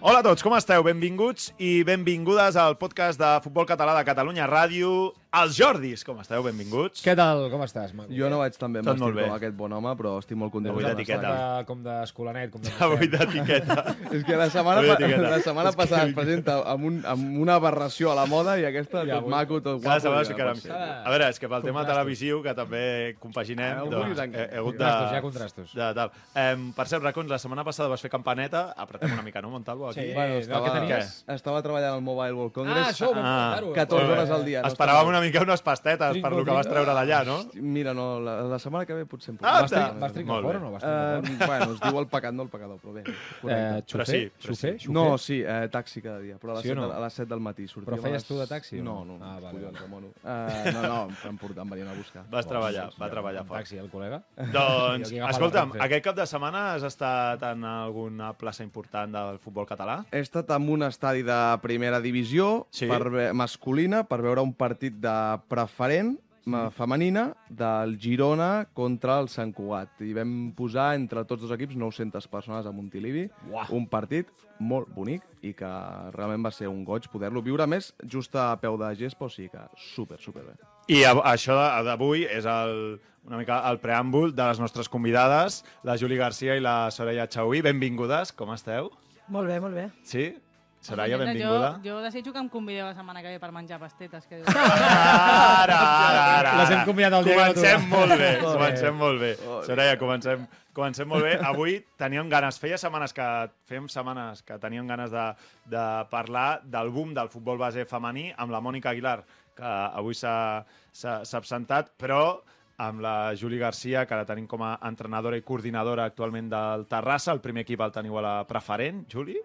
Hola a tots, com esteu? Benvinguts i benvingudes al podcast de Futbol Català de Catalunya Ràdio. Els Jordis, com esteu? Benvinguts. Què tal? Com estàs, Maco? Jo no vaig tan ben Tot molt bé. com aquest bon home, però estic molt content. Avui d'etiqueta. com d'escolanet, com de... Avui d'etiqueta. És que la setmana, pa la setmana passada es presenta amb, un, amb una aberració a la moda i aquesta Ja, tot avui- maco, tot Cada guapo. setmana ja sí que pot ara... ser. A veure, és que pel tema televisiu, que també compaginem, Ah, doncs, he, he hagut de... Contrastos, hi ha contrastos. De, tal. Em, per cert, Racons, la setmana passada vas fer campaneta. Apretem una mica, no, Montalvo? Aquí? Sí. Bueno, Eh, estava, estava treballant al Mobile World Ah, Congress. això, vam Ah, comentar-ho. 14 Molt bé. hores al dia. Esperàvem està una mica unes pastetes per lo que vas treure d'allà, no? Mira, no, la, la setmana que ve potser em puc. Ah, Vas, tri vas trincar Molt fora bé. o no? Vas trincar fora? bueno, es diu el pecat, no el pecador, però bé. Eh, Correcte. Però sí, però xufer? sí. no, sí, eh, taxi cada dia, però a les, Sí o 7, no? a les 7 del matí. Sortíem Però feies les- tu de taxi o No, no? no, Ah, vale, collons, mono. Uh, no, no, em portar, em venien a buscar. Vas treballar, va treballar fort. Taxi, el col·lega? Doncs, escolta'm, aquest cap de setmana has estat en alguna plaça important del futbol català? He estat en un estadi de primera divisió Sí? per masculina per veure un partit de preferent ma- Mm. femenina del Girona contra el Sant Cugat. I vam posar entre tots dos equips 900 persones a Montilivi. Uah. Un partit molt bonic i que realment va ser un goig poder-lo viure. Més, just a peu de gespa, o sigui que super, super bé. I a- això de- d'avui és el, una mica el preàmbul de les nostres convidades, la Juli Garcia i la Soraya Chauí. Benvingudes, com esteu? Molt bé, molt bé. Sí? Soraya, benvinguda. Jo, jo desitjo que em convideu la setmana que ve per menjar pastetes. Que... Ara, ara, ara. Les hem convidat el dia Comencem molt bé, comencem molt bé. Soraya, comencem, comencem molt bé. Avui teníem ganes, feia setmanes que fem setmanes que teníem ganes de, de parlar del boom del futbol base femení amb la Mònica Aguilar, que avui s'ha s'ha- s'ha absentat, però amb la Juli Garcia, que la tenim com a entrenadora i coordinadora actualment del Terrassa. El primer equip el teniu a la preferent, Juli,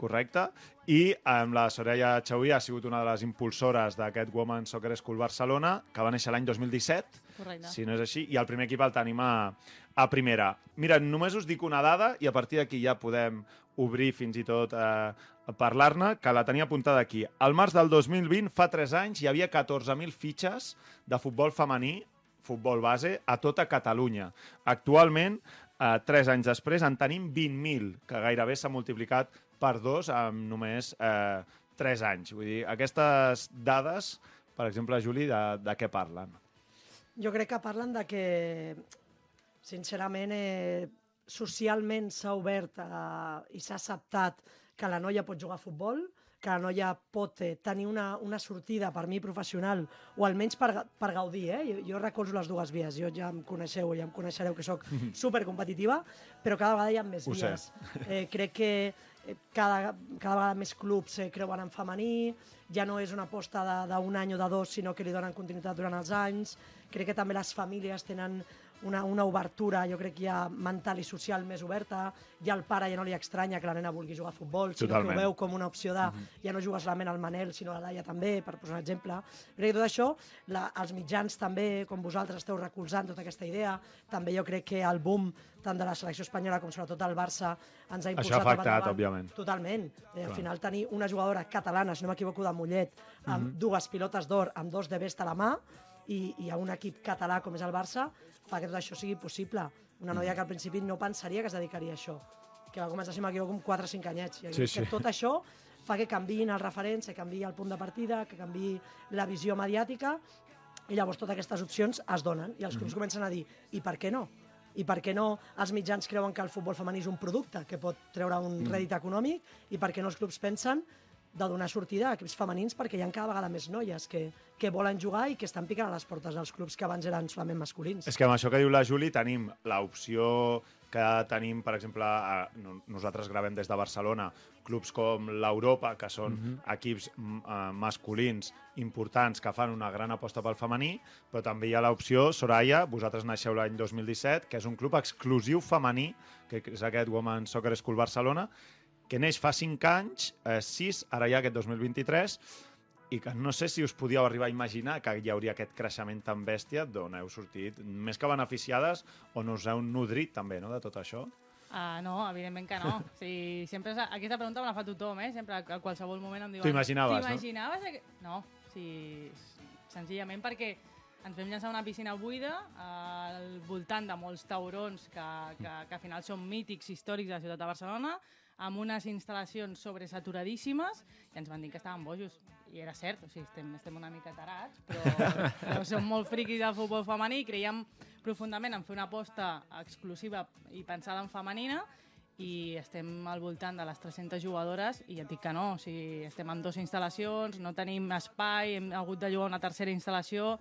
correcte. I amb la Soraya Chauí ha sigut una de les impulsores d'aquest Women's Soccer School Barcelona, que va néixer l'any 2017, Correcte. si no és així, i el primer equip el tenim a, a primera. Mira, només us dic una dada i a partir d'aquí ja podem obrir fins i tot eh, parlar-ne, que la tenia apuntada aquí. Al març del 2020, fa 3 anys, hi havia 14.000 fitxes de futbol femení, futbol base, a tota Catalunya. Actualment, eh, 3 anys després, en tenim 20.000, que gairebé s'ha multiplicat per dos en només eh, 3 anys. Vull dir, aquestes dades, per exemple, Juli, de, de què parlen? Jo crec que parlen de que, sincerament, eh, socialment s'ha obert eh, i s'ha acceptat que la noia pot jugar a futbol, que la noia pot eh, tenir una, una sortida, per mi, professional, o almenys per, per gaudir. Eh? Jo, jo recolzo les dues vies. Jo ja em coneixeu, ja em coneixereu que sóc supercompetitiva, però cada vegada hi ha més Ho sé. vies. Eh, crec que eh, cada, cada vegada més clubs eh, creuen en femení, ja no és una aposta d'un any o de dos, sinó que li donen continuïtat durant els anys. Crec que també les famílies tenen una, una obertura, jo crec que ja mental i social més oberta. Ja el pare ja no li estranya que la nena vulgui jugar a futbol, sinó Totalment. que ho veu com una opció de ja no jugues solament al Manel, sinó a la Laia també, per posar un exemple. Crec que tot això, la, els mitjans també, com vosaltres esteu recolzant tota aquesta idea, també jo crec que el boom tant de la selecció espanyola com sobretot el Barça ens ha Això impulsat ha afectat, òbviament. Totalment. Eh, al final tenir una jugadora catalana, si no m'equivoco, de Mollet, amb dues pilotes d'or, amb dos de best a la mà, i, i a un equip català com és el Barça, fa que tot això sigui possible. Una noia que al principi no pensaria que es dedicaria a això, que va començar, si m'equivoco, amb 4 o 5 anyets. I Sí, que sí. tot això fa que canviïn els referents, que canviï el punt de partida, que canviï la visió mediàtica, i llavors totes aquestes opcions es donen, i els clubs comencen a dir, i per què no? I per què no els mitjans creuen que el futbol femení és un producte que pot treure un rèdit econòmic i per què no els clubs pensen de donar sortida a equips femenins perquè hi ha cada vegada més noies que, que volen jugar i que estan picant a les portes dels clubs que abans eren solament masculins. És que amb això que diu la Juli tenim l'opció que tenim, per exemple, a, no- nosaltres gravem des de Barcelona, clubs com l'Europa, que són equips mm, eh, masculins importants que fan una gran aposta pel femení, però també hi ha l'opció, Soraya, vosaltres naixeu l'any 2017, que és un club exclusiu femení, que és aquest Women's Soccer School Barcelona, que neix fa 5 anys, eh, 6, ara ja aquest 2023, i que no sé si us podíeu arribar a imaginar que hi hauria aquest creixement tan bèstia d'on heu sortit, més que beneficiades, on us heu nodrit també no, de tot això. Uh, no, evidentment que no. Sigui, sempre, aquesta pregunta me la fa tothom, eh? Sempre, a qualsevol moment em diuen... T'ho imaginaves, no? T'imaginaves? aqu-" No, o sigui, senzillament perquè ens vam llançar una piscina buida al voltant de molts taurons que, que, que al final són mítics històrics de la ciutat de Barcelona, amb unes instal·lacions sobresaturadíssimes, i ens van dir que estàvem bojos. I era cert, o sigui, estem, estem una mica tarats, però, però som molt friquis del futbol femení i creiem profundament en fer una aposta exclusiva i pensada en femenina i estem al voltant de les 300 jugadores i ja et dic que no, o sigui, estem en dues instal·lacions, no tenim espai, hem hagut de jugar una tercera instal·lació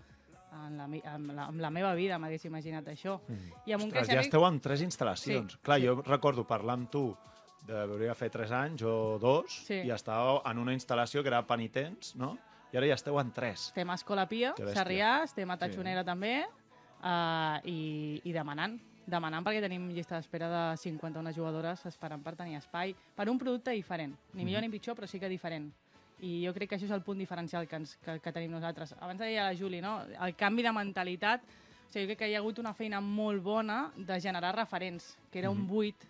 en la, amb la, amb la meva vida m'hagués imaginat això. I amb un Ostres, ja creixement... esteu amb tres instal·lacions. Sí, Clar, sí. jo recordo parlar amb tu devia fer 3 anys o 2 Sí. i estàveu en una instal·lació que era penitents, no? I ara ja esteu en 3. Estem a Escola Pia. Sarrià, estem a Tatxonera també, uh, i, i demanant. Demanant perquè tenim llista d'espera de 51 jugadores esperant per tenir espai per un producte diferent. Ni millor ni pitjor, però sí que diferent. I jo crec que això és el punt diferencial que, ens, que, que tenim nosaltres. Abans deia la Juli, no? el canvi de mentalitat, o sigui, jo crec que hi ha hagut una feina molt bona de generar referents, que era un buit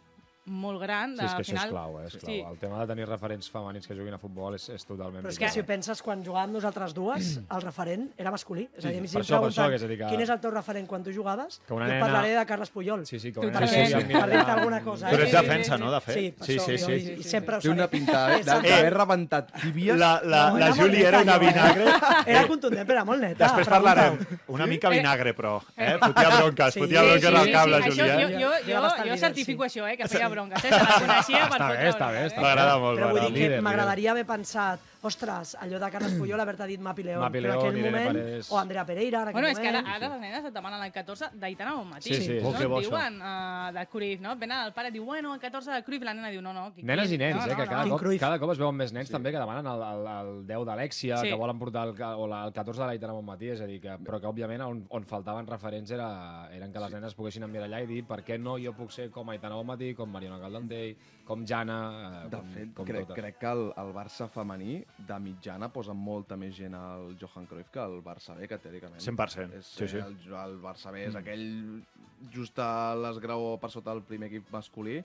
molt gran. Sí, és que al això final... és clau, eh? és clau. Sí. El tema de tenir referents femenins que juguin a futbol és, és totalment Però és vital. que si ho penses, quan jugàvem nosaltres dues, el referent era masculí. És a dir, si per em això, per això, que és a dir que- quin és el teu referent quan tu jugaves, Que una jo nena- parlaré de Carles Puyol. Sí, sí, que una nena sí, sigui per admirada dir-te alguna cosa, eh? Però ets Sí, sí, defensa, sí, no, de fet? Sí, per sí, això, sí, jo, sí. i, sempre ho Té una seré. pinta eh, Exacte. d'haver rebentat tíbies. La, la, No, la Júlia era una vinagre. Era contundent, però era molt neta. Després parlarem. Una mica vinagre, però. Eh? Fotia bronques, Sí, fotia sí, bronques sí, al sí, cap, sí, la això, Júlia. jo, eh? jo, certifico sí. això, eh, que feia bronques. Eh? Se la coneixia per Està fotre bé, està bé, està eh? M'agrada molt, Però vull dir que m'agradaria haver pensat ostres, allò de Carles Puyol, haver-te dit Mapi León, Mapi però en León, aquell Irene moment, Paredes. o Andrea Pereira, en aquell Bueno, és que ara, moment. ara les nenes et demanen el 14 d'Aitana Bonmatí. Sí, sí. No Oh, que et bo, diuen uh, de Cruyff, no? Venen el pare i diu, bueno, el 14 de Cruyff, la nena diu, no, no. qui- Nenes qui- i nens, no, eh, no, que no. cada Quin cop, cada cop es veuen més nens també que demanen el, el, el 10 d'Alexia, Sí. que volen portar el, o la, el 14 de l'Aitana Montmatí, és a dir, que, però que òbviament on, on faltaven referents era, eren que les nenes poguessin emmirallar i dir per què no jo puc ser com Aitana Montmatí, com Mariona Caldentell, com Jana, eh, De com, fet, com crec, totes. crec que el, el Barça femení, de mitjana, posa molta més gent al Johan Cruyff que el Barça B, que teòricament... 100%, És, sí, sí. El, el Barça B és aquell just a l'esgrau per sota del primer equip masculí,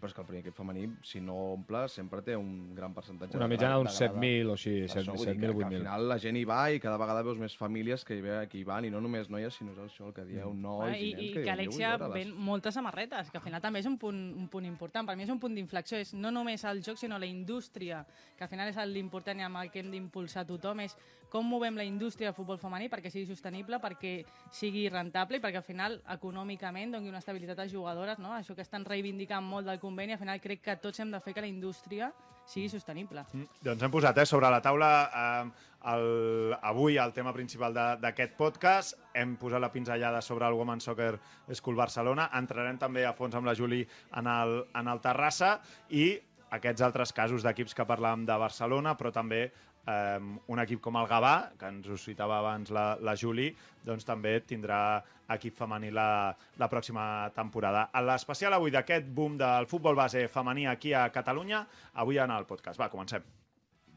però és que el primer equip femení, si no omple, sempre té un gran percentatge. Una de mitjana d'uns de grada. 7.000 o així, Per això vull dir 7.000, que, que al 8.000. final la gent hi va i cada vegada veus més famílies que hi, ve, que hi van, i no només noies, sinó és això el que dieu, nois Ah, i, I, nens i que que diuen, Alexia "Jo vull veure-les". ven moltes samarretes, que al final també és un punt, un punt important. Per mi és un punt d'inflexió, és no només el joc, sinó la indústria, que al final és l'important i amb el que hem d'impulsar tothom, és com movem la indústria del futbol femení perquè sigui sostenible, perquè sigui rentable i perquè al final econòmicament doni una estabilitat a jugadores, no? això que estan reivindicant molt del conveni, al final crec que tots hem de fer que la indústria sigui sostenible. Mm, Doncs hem posat eh, sobre la taula eh, el, avui el tema principal d'aquest podcast. Hem posat la pinzellada sobre el Women's Soccer School Barcelona. Entrarem també a fons amb la Juli en el, en el Terrassa i aquests altres casos d'equips que parlàvem de Barcelona, però també eh, un equip com el Gavà, que ens ho citava abans la, la Juli, doncs també tindrà equip femení la, la pròxima temporada. A l'especial avui d'aquest boom del futbol base femení aquí a Catalunya, avui en el podcast. Va, comencem.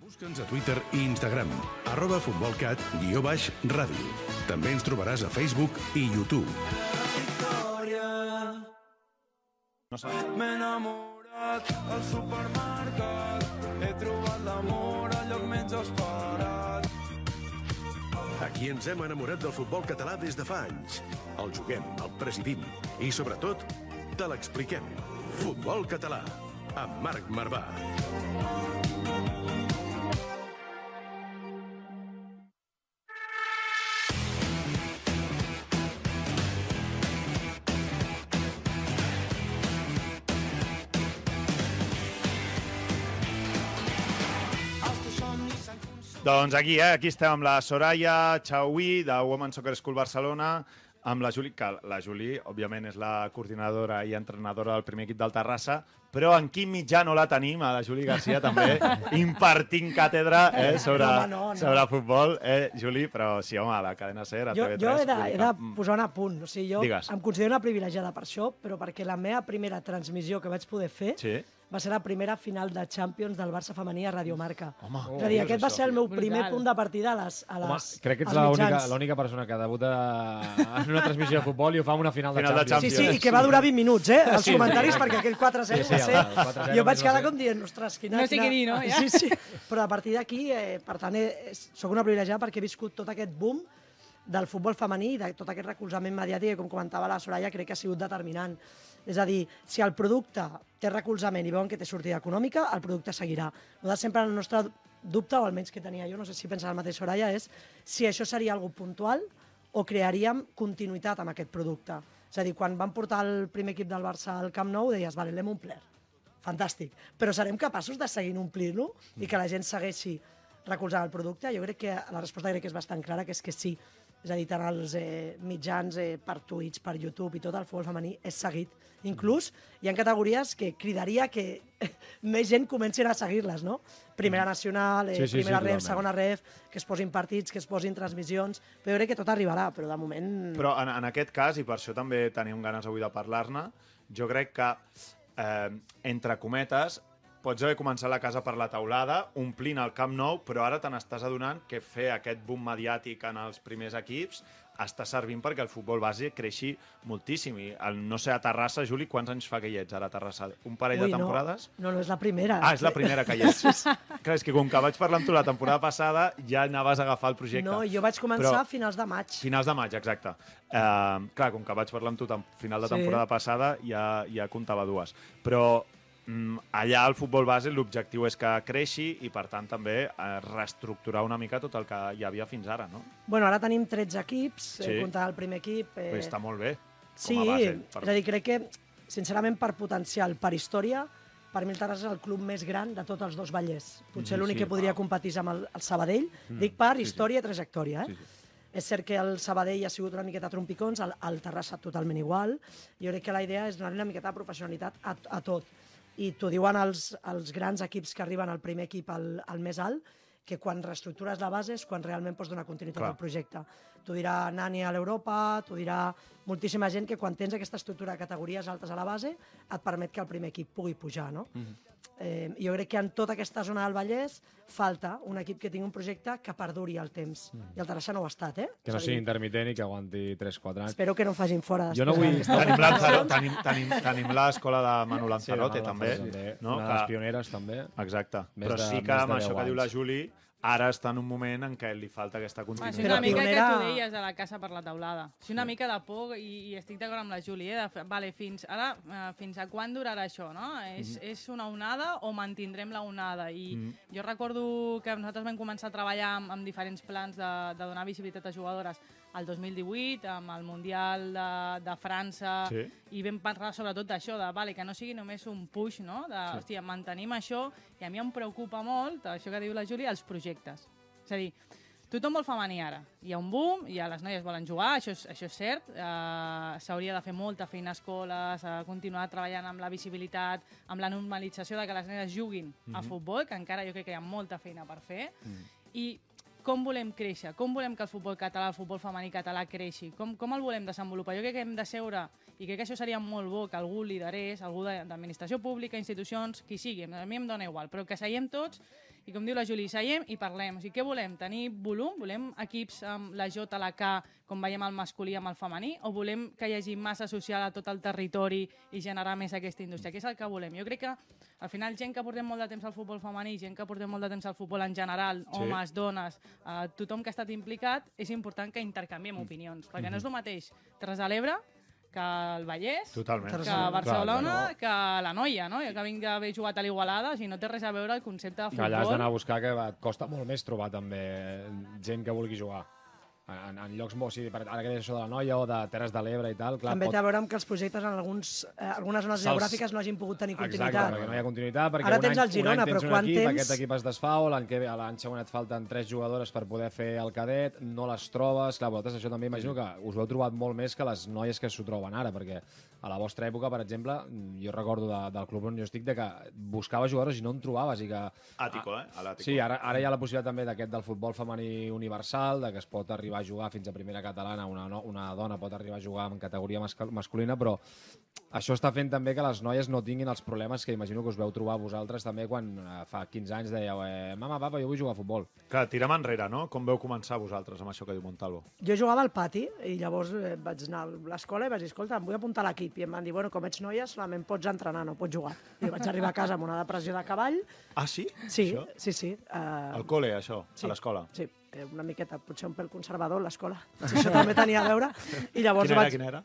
Busca'ns a Twitter i Instagram, arroba futbolcat, guió baix, ràdio. També ens trobaràs a Facebook i YouTube. No sé. Al supermercat. He trobat l'amor al lloc menys esperat. Aquí ens hem enamorat del futbol català des de fa anys. El juguem, el presidim i, sobretot, te l'expliquem. Futbol català, amb Marc Marvà. Doncs aquí, eh? aquí estem amb la Soraya Chauí, de Women's Soccer School Barcelona, amb la Juli, que la Juli, òbviament, és la coordinadora i entrenadora del primer equip del Terrassa, però en quin mitjà no la tenim, a la Juli Garcia també, impartint càtedra eh, sobre, No, no, no. sobre futbol. Eh, Juli, però sí, home, a la cadena SER, a Jo, TV3... jo he de, he de posar un apunt. O sigui, jo Digues. em considero una privilegiada per això, però perquè la meva primera transmissió que vaig poder fer Sí. Va ser la primera final de Champions del Barça femení a Radiomarca. Home, és a dir, dius aquest va això? ser el meu Brutal. primer punt de partida a les, a les, Home, crec que ets l'única persona que debuta en una transmissió de futbol i ho fa en una final, Final de de Champions. Sí, sí, i que va durar 20 minuts, eh? Els Sí, sí, comentaris, exacte. perquè aquell 4-0 Sí, sí, va ser... el 4-0 jo vaig va quedar com dient, ostres, quina... No sé quina... què dir, no? Ja. Sí, sí. Però a partir d'aquí, eh, per tant, eh, soc una privilegiada perquè he viscut tot aquest boom del futbol femení i de tot aquest recolzament mediàtic que, com comentava la Soraya, crec que ha sigut determinant. És a dir, si el producte té recolzament i veuen que té sortida econòmica, el producte seguirà. Nosaltres sempre el nostre dubte, o almenys que tenia jo, no sé si pensa el mateix Soraya, és si això seria algo puntual o crearíem continuïtat amb aquest producte. És a dir, quan van portar el primer equip del Barça al Camp Nou, deies, vale, l'hem omplert. Fantàstic. Però serem capaços de seguir omplint-lo i que la gent segueixi recolzant el producte? Jo crec que la resposta crec que és bastant clara, que és que sí. És a dir, tant els eh, mitjans eh, per Twitch, per YouTube i tot el futbol femení és seguit. Inclús hi ha categories que cridaria que més gent comencin a seguir-les, no? Primera nacional, eh, Sí, sí, sí, primera ref, totalment. segona ref, que es posin partits, que es posin transmissions... Però jo crec que tot arribarà, però de moment... Però en, en aquest cas, i per això també tenim ganes avui de parlar-ne, jo crec que, eh, entre cometes, pots haver començat la casa per la taulada, omplint el Camp Nou, però ara te n'estàs adonant que fer aquest boom mediàtic en els primers equips està servint perquè el futbol base creixi moltíssim. I el, no sé, a Terrassa, Juli, quants anys fa que hi ets ara a Terrassa? Un parell Ui, de temporades? No, no, no és la primera. Ah, és la primera que hi ets. Clar, és que com que vaig parlar amb tu la temporada passada, ja anaves a agafar el projecte. No, jo vaig començar Però- a finals de maig. Finals de maig, exacte. Uh, clar, com que vaig parlar amb tu a final de Sí. temporada passada, ja, ja comptava dues. Però allà al futbol base l'objectiu és que creixi i, per tant, també eh, reestructurar una mica tot el que hi havia fins ara, no? Bueno, ara tenim 13 equips, Sí. sí. comptant el primer equip. Eh... Està molt bé, sí, com a base. és a dir, crec que, sincerament, per potencial, per història, per mi el Terrassa és el club més gran de tots els dos Vallès. Potser l'únic sí, que podria va. competir amb el, el Sabadell. Mm. Dic per història i trajectòria, eh? Sí, sí. És cert que el Sabadell ha sigut una miqueta trompicons, el, el Terrassa totalment igual. Jo crec que la idea és donar una miqueta de professionalitat a, a tot. I t'ho diuen els, els grans equips que arriben al primer equip al, al més alt, que quan reestructures la base és quan realment pots donar continuïtat Clar. al projecte. T'ho dirà Nani a l'Europa, t'ho dirà moltíssima gent que quan tens aquesta estructura de categories altes a la base et permet que el primer equip pugui pujar, no? eh, jo crec que en tota aquesta zona del Vallès falta un equip que tingui un projecte que perduri el temps. I el Terrassa no ho ha estat, eh? Que no sigui intermitent i que aguanti 3-4 anys. Espero que no ho facin fora Jo no vull- Tenim, Lanzarote, tenim, tenim, tenim l'escola de Manu Lanzarote, Sí, també. també. No? Una de Que- les pioneres, també. Exacte. Més Però de- sí que amb això 10 que diu la. Juli, ara està en un moment en què li falta aquesta continuïtat. això és una mica el que pionera- tu deies de la casa per la taulada. És una mica de por i, i estic d'acord amb la Júlia. Eh? De, vale, fins, ara, eh, fins a quan durarà això? No? És, és una onada o mantindrem la onada? I jo recordo que nosaltres vam començar a treballar amb, amb diferents plans de, de donar visibilitat a jugadores al 2018, amb el Mundial de, de França, Sí. i vam parlar sobretot d'això, de vale, que no sigui només un push, no? de, sí. hòstia, mantenim això, i a mi em preocupa molt, això que diu la Júlia, els projectes. És a dir, tothom vol femení ara. Hi ha un boom, i les noies volen jugar, això és, això és cert. Uh, S'hauria de fer molta feina a escoles, uh, continuar treballant amb la visibilitat, amb la normalització de que les nenes juguin mm -hmm. a futbol, que encara jo crec que hi ha molta feina per fer. Mm. I com volem créixer? Com volem que el futbol català, el futbol femení català creixi? Com, com el volem desenvolupar? Jo crec que hem de seure, i crec que això seria molt bo que algú liderés, algú d'administració pública, institucions, qui sigui, a mi em dona igual, però que seiem tots i com diu la Juli, seiem i parlem. O sigui, què volem? Tenir volum? Volem equips amb la J, la K, com veiem el masculí amb el femení? O volem que hi hagi massa social a tot el territori i generar més aquesta indústria? Què és el que volem? Jo crec que al final gent que portem molt de temps al futbol femení, gent que portem molt de temps al futbol en general, Sí. homes, dones, eh, tothom que ha estat implicat, és important que intercanviem opinions, perquè no és el mateix Terres de l'Ebre que el Vallès, Totalment. que Clar, Barcelona, que la noia, no? Jo que vinc d'haver jugat a l'Igualada, o sigui, no té res a veure el concepte de Que futbol. allà has d'anar a buscar, que et costa molt més trobar també gent que vulgui jugar. En, en llocs molt... O sigui, ara que deies això de la Noia o de Terres de l'Ebre i tal, clar, També pot... té a veure amb que els projectes en alguns, eh, algunes zones geogràfiques no hagin pogut tenir Exacte, continuïtat. perquè no hi ha continuïtat, perquè Ara un tens any, el Girona, un any però tens un quant equip, temps- aquest equip es desfau, l'any que ve, a l'any següent et falten tres jugadores per poder fer el cadet, no les trobes, clar, vosaltres això també imagino que us ho heu trobat molt més que les noies que s'ho troben ara, perquè a la vostra època, per exemple, jo recordo de, del club on jo estic de que buscaves jugadors i no en trobaves i que... Àtico, eh? A l'Àtico. Sí, ara, ara hi ha la possibilitat també d'aquest del futbol femení universal, de que es pot arribar a jugar fins a primera catalana, una, no, una dona pot arribar a jugar en categoria masculina, però això està fent també que les noies no tinguin els problemes que imagino que us veu trobar vosaltres també quan eh, fa 15 anys dèieu eh, mama, papa, jo vull jugar a futbol. Clar, tirem enrere, no? Com veu començar vosaltres amb això que diu Montalvo? Jo jugava al pati i llavors eh, vaig anar a l'escola i vaig dir, escolta, em vull apuntar a l'equip. I em van dir, bueno, com ets noia, solament pots entrenar, no pots jugar. I vaig arribar a casa amb una depressió de cavall. Ah, sí? Sí, Això? sí, sí. Uh, Al col·le, això? sí, A l'escola? Sí, eh, una miqueta, potser un pèl conservador, l'escola. Sí, això també tenia a veure. I llavors Quina era, vaig... quina era?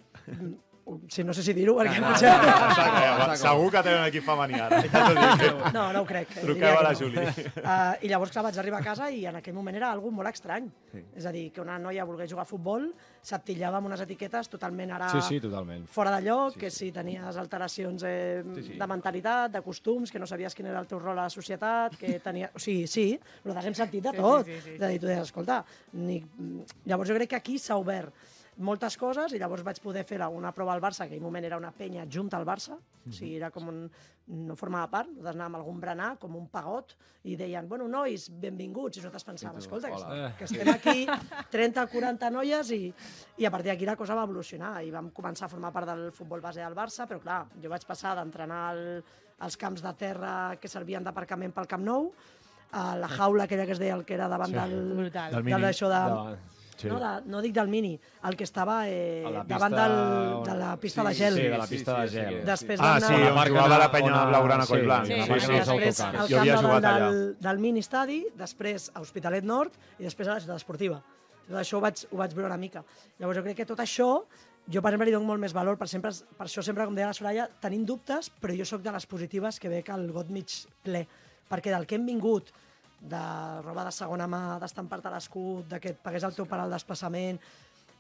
Sí, no sé si dir-ho, perquè Ah, potser... Exacte, segur que tenen equip femení ara. Ja t'ho dic. No, no ho crec. eh, Truqueu a la que no. Juli. Uh, I llavors, clar, vaig arribar a casa i en aquell moment era algo molt estrany. Sí. És a dir, que una noia volgués jugar a futbol, s'atillava amb unes etiquetes totalment ara Sí, sí, totalment. fora de lloc, sí, que si tenies alteracions eh, sí, sí. de mentalitat, de costums, que no sabies quin era el teu rol a la societat, que tenia... O sigui, sí, nosaltres hem sentit de Sí, tot. sí, sí, sí, És a dir, tu deies, escolta, ni... llavors jo crec que aquí s'ha obert moltes coses i llavors vaig poder fer una prova al Barça, que en aquell moment era una penya junta al Barça, o sigui, era com un... no formava part, nosaltres anàvem a algun berenar, com un pagot, i deien, bueno, nois, benvinguts, i nosaltres pensàvem, escolta, que, hola. que estem aquí 30 o 40 noies i, i a partir d'aquí la cosa va evolucionar i vam començar a formar part del futbol base del Barça, però clar, jo vaig passar d'entrenar al, als camps de terra que servien d'aparcament pel Camp Nou, a la jaula aquella que es deia el que era davant Sí. del, Brutal. Del del mini. això de, De... Sí. no, de, no dic del mini, el que estava eh, A la davant pista del, on- de la pista Sí, de gel. Sí, de la pista de gel. Després Ah, sí, on marca jugava de- la penya blaugrana sí, coll blanc. sí, la sí, sí, després al Jo camp havia davant jugat allà. del, del mini estadi, després a Hospitalet Nord i després a la ciutat esportiva. Tot això ho vaig, ho vaig veure una mica. Llavors jo crec que tot això, jo per exemple li dono molt més valor, per, sempre, per això sempre, com deia la Soraya, tenim dubtes, però jo sóc de les positives que veig el got mig ple, perquè del que hem vingut, de roba de segona mà, d'estampar-te l'escut, de que et pagués el teu pare el desplaçament,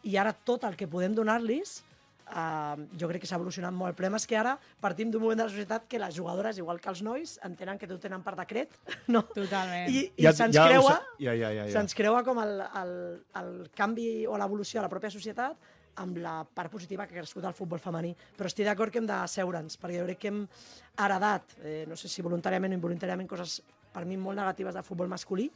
i ara tot el que podem donar-los, Uh, jo crec que s'ha evolucionat molt. El problema és que ara partim d'un moment de la societat que les jugadores, igual que els nois, entenen que tot tenen per decret, no? Totalment. I, i se'ns ho creua, sa- Ja, ja, ja. ja. se'ns creua com el, el, el canvi o l'evolució de la pròpia societat amb la part positiva que ha crescut el futbol femení. Però estic d'acord que hem d'asseure'ns, perquè jo crec que hem heredat, eh, no sé si voluntàriament o involuntàriament, coses per mi molt negatives del futbol masculí,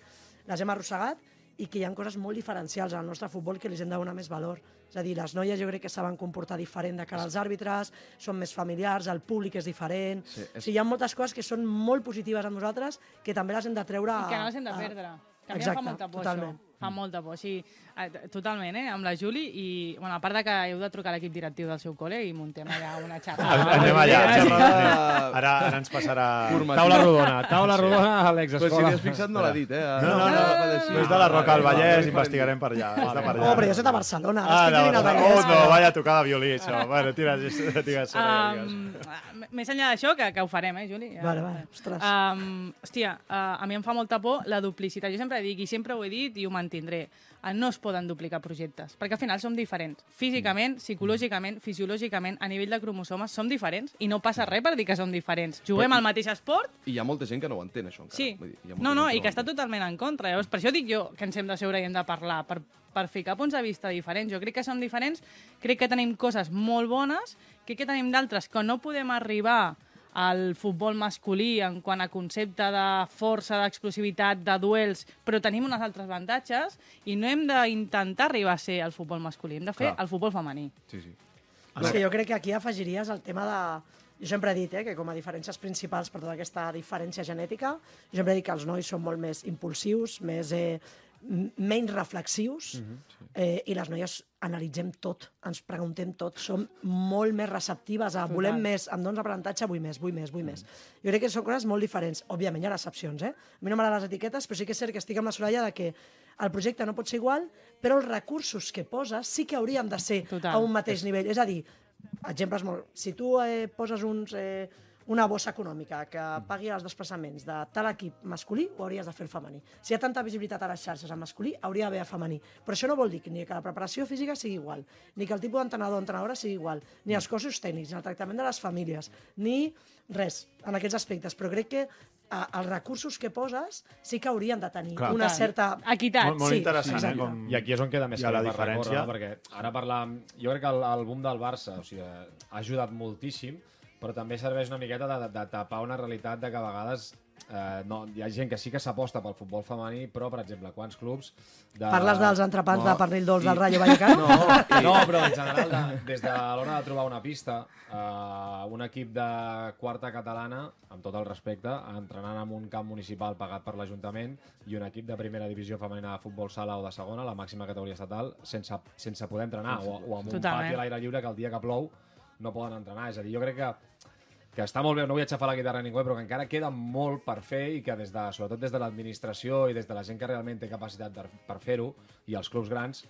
les hem arrossegat i que hi ha coses molt diferencials al nostre futbol que li hem de donar més valor. És a dir, les noies jo crec que saben comportar diferent de cara als àrbitres, són més familiars, el públic és diferent... Sí, és- O sigui, hi ha moltes coses que són molt positives amb nosaltres que també les hem de treure... I que no les hem de a- perdre. Que a mi em Exacte, fa molta por, totalment. això. Fa molta por. O sigui, eh, totalment, eh? Amb la Juli i, bueno, a part de que heu de trucar a l'equip directiu del seu col·le i muntem allà una xerrada. Anem allà. Sí. Ara, ara ens passarà... Formatiu. Taula rodona, taula rodona a Però si l'exescola. t'hi has fixat no l'ha dit, eh? No, no, no. No és de la Roca al Vallès, investigarem per allà. És de per allà. Oh, però jo soc de Barcelona, Ah, de Barcelona. Vallès. Oh, no, vaya tocada violí, això. Bueno, tira, tira, digues. Um, més enllà d'això, que, que ho farem, eh, Juli? Vale, vale, ostres. Um, hòstia, uh, a mi em fa molta por la duplicitat. Jo sempre dic, i sempre ho he dit i ho mantindré, uh, no es poden duplicar projectes, perquè al final som diferents. Físicament, psicològicament, fisiològicament, a nivell de cromosomes, som diferents i no passa res per dir que som diferents. Juguem al mateix esport, I hi ha molta gent que no ho entén, això, encara. Sí. Vull dir, hi ha No, no, i que ho està entén. totalment en contra. Llavors, per això dic jo que ens hem de seure i hem de parlar, per, per ficar punts de vista diferents. Jo crec que som diferents, crec que tenim coses molt bones, crec que tenim d'altres que no podem arribar al futbol masculí en quant a concepte de força, d'explosivitat, de duels, però tenim unes altres avantatges i no hem d'intentar arribar a ser el futbol masculí, hem de fer Clar. el futbol femení. Sí, sí. És que jo crec que aquí afegiries el tema de... Jo sempre he dit eh, que com a diferències principals per tota aquesta diferència genètica, jo sempre he dit que els nois són molt més impulsius, més, eh, menys reflexius, eh, i les noies analitzem tot, ens preguntem tot, som molt més receptives a volem més, em dones aprenentatge, vull més, vull més, vull més. Jo crec que són coses molt diferents. Òbviament hi ha excepcions, eh? A mi no m'agraden les etiquetes, però sí que és cert que estic amb la Soraya de que el projecte no pot ser igual, però els recursos que poses sí que haurien de ser Total. a un mateix nivell. És a dir, exemples molt... Si tu eh, poses uns, eh, una bossa econòmica que pagui els desplaçaments de tal equip masculí, ho hauries de fer el femení. Si hi ha tanta visibilitat a les xarxes en masculí, hauria d'haver a femení. Però això no vol dir que ni que la preparació física sigui igual, ni que el tipus d'entrenador o entrenadora sigui igual, ni els cossos tècnics, ni el tractament de les famílies, ni res en aquests aspectes. Però crec que a, els recursos que poses sí que haurien de tenir Clar. una certa... Equitat. Molt, molt Sí, interessant, exacte. eh? Com... I aquí és on queda més ha la diferència. recórrer, no? perquè ara parlàvem... Jo crec que el, el boom del Barça o sigui, ha ajudat moltíssim, però també serveix una miqueta de, de, de tapar una realitat de que a vegades eh, no, hi ha gent que sí que s'aposta pel futbol femení, però, per exemple, quants clubs... De... Parles dels entrepans No, de pernil dolç i- del Rayo Vallecano? No, no, però en general, de, des de l'hora de trobar una pista, eh, un equip de quarta catalana, amb tot el respecte, entrenant en un camp municipal pagat per l'Ajuntament i un equip de primera divisió femenina de futbol sala o de segona, la màxima categoria estatal, sense, sense poder entrenar, o, o amb un Totalment. pati a l'aire lliure que el dia que plou no poden entrenar. És a dir, jo crec que que està molt bé, no vull aixafar la guitarra a ningú, eh, però que encara queda molt per fer i que des de, sobretot des de l'administració i des de la gent que realment té capacitat de, per fer-ho i els clubs grans,